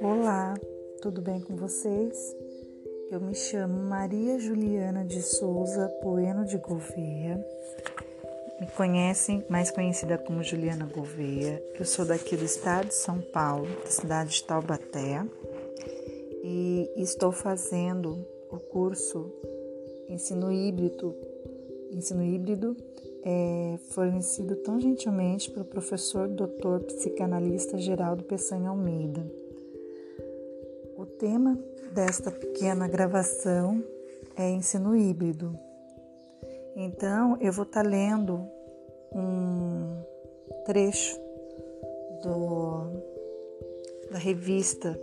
Olá, tudo bem com vocês? Eu me chamo Maria Juliana de Souza Poeno de Gouveia. Me conhecem, mais conhecida como Juliana Gouveia. Eu sou daqui do estado de São Paulo, da cidade de Taubaté, e estou fazendo o curso Ensino Híbrido, Ensino Híbrido é fornecido tão gentilmente pelo professor doutor psicanalista Geraldo Peçanha Almeida. O tema desta pequena gravação é ensino híbrido. Então, eu vou estar tá lendo um trecho do, da revista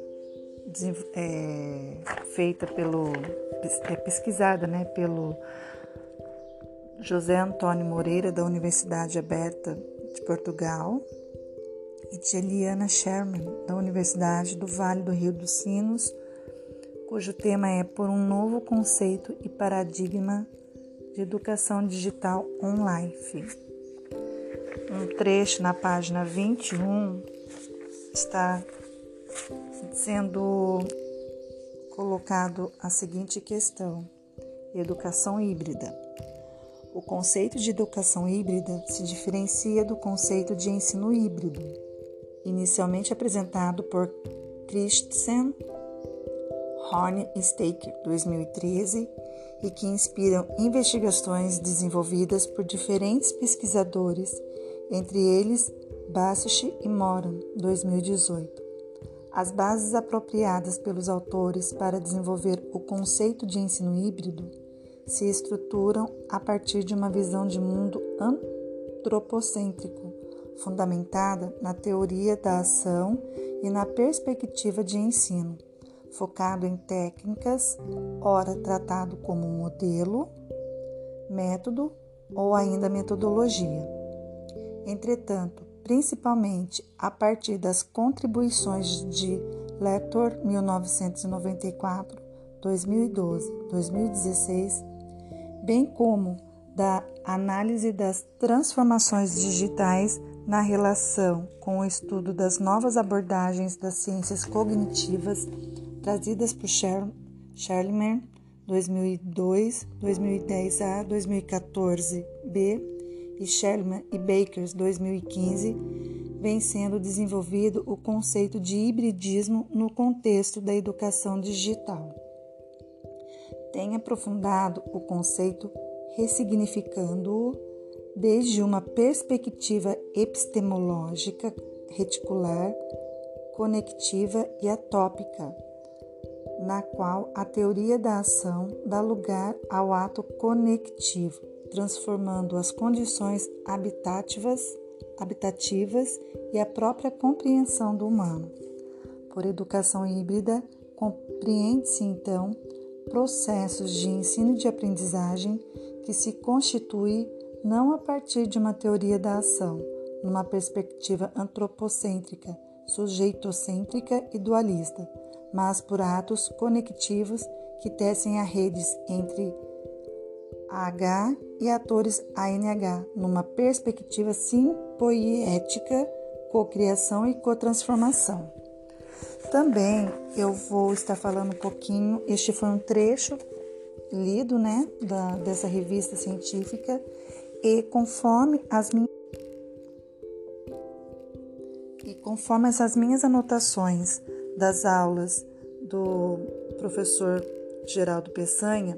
é, feita pelo é, pesquisada, né, pelo José Antônio Moreira da Universidade Aberta de Portugal e de Eliana Sherman, da Universidade do Vale do Rio dos Sinos, cujo tema é Por um Novo Conceito e Paradigma de Educação Digital Online. Um trecho na página 21 está sendo colocado a seguinte questão: educação híbrida. O conceito de educação híbrida se diferencia do conceito de ensino híbrido inicialmente apresentado por Christensen Hornstetter, 2013, e que inspiram investigações desenvolvidas por diferentes pesquisadores, entre eles Bassish e Moran, 2018. As bases apropriadas pelos autores para desenvolver o conceito de ensino híbrido se estruturam a partir de uma visão de mundo antropocêntrico fundamentada na teoria da ação e na perspectiva de ensino, focado em técnicas, ora tratado como modelo, método ou ainda metodologia. Entretanto, principalmente a partir das contribuições de Lector 1994, 2012, 2016, bem como da análise das transformações digitais na relação com o estudo das novas abordagens das ciências cognitivas trazidas por Sherman 2002, 2010A, 2014B e Sherman e Bakers 2015, vem sendo desenvolvido o conceito de hibridismo no contexto da educação digital. Tem aprofundado o conceito ressignificando-o desde uma perspectiva epistemológica, reticular, conectiva e atópica, na qual a teoria da ação dá lugar ao ato conectivo, transformando as condições habitativas, habitativas e a própria compreensão do humano. Por educação híbrida, compreende-se então processos de ensino e de aprendizagem que se constituem não a partir de uma teoria da ação, numa perspectiva antropocêntrica, sujeitocêntrica e dualista, mas por atos conectivos que tecem a redes entre H e atores ANH, numa perspectiva simpoética, cocriação e cotransformação. Também eu vou estar falando um pouquinho, este foi um trecho lido, né, da, dessa revista científica e conforme as minhas e conforme essas minhas anotações das aulas do professor Geraldo Peçanha,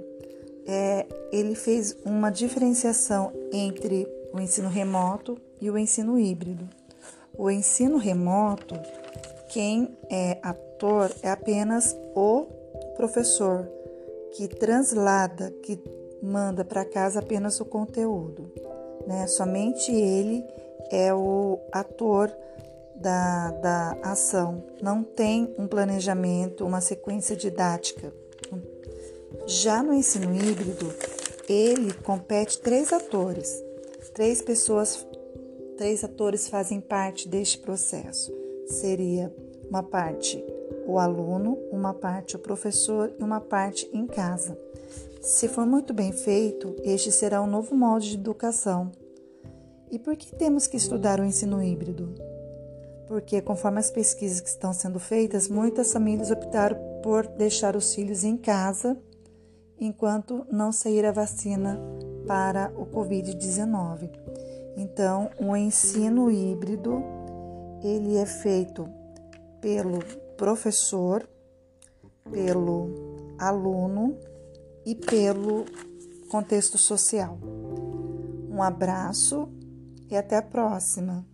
é, ele fez uma diferenciação entre o ensino remoto e o ensino híbrido. O ensino remoto, quem é ator é apenas o professor que translada, que manda para casa apenas o conteúdo. Né? Somente ele é o ator da, da ação, não tem um planejamento, uma sequência didática. Já no ensino híbrido, ele compete três atores, três pessoas, três atores fazem parte deste processo. Seria uma parte o aluno, uma parte o professor e uma parte em casa. Se for muito bem feito, este será um novo modo de educação. E por que temos que estudar o ensino híbrido? Porque, conforme as pesquisas que estão sendo feitas, muitas famílias optaram por deixar os filhos em casa enquanto não sair a vacina para o Covid-19. Então, o ensino híbrido ele é feito pelo professor, pelo aluno e pelo contexto social. Um abraço e até a próxima.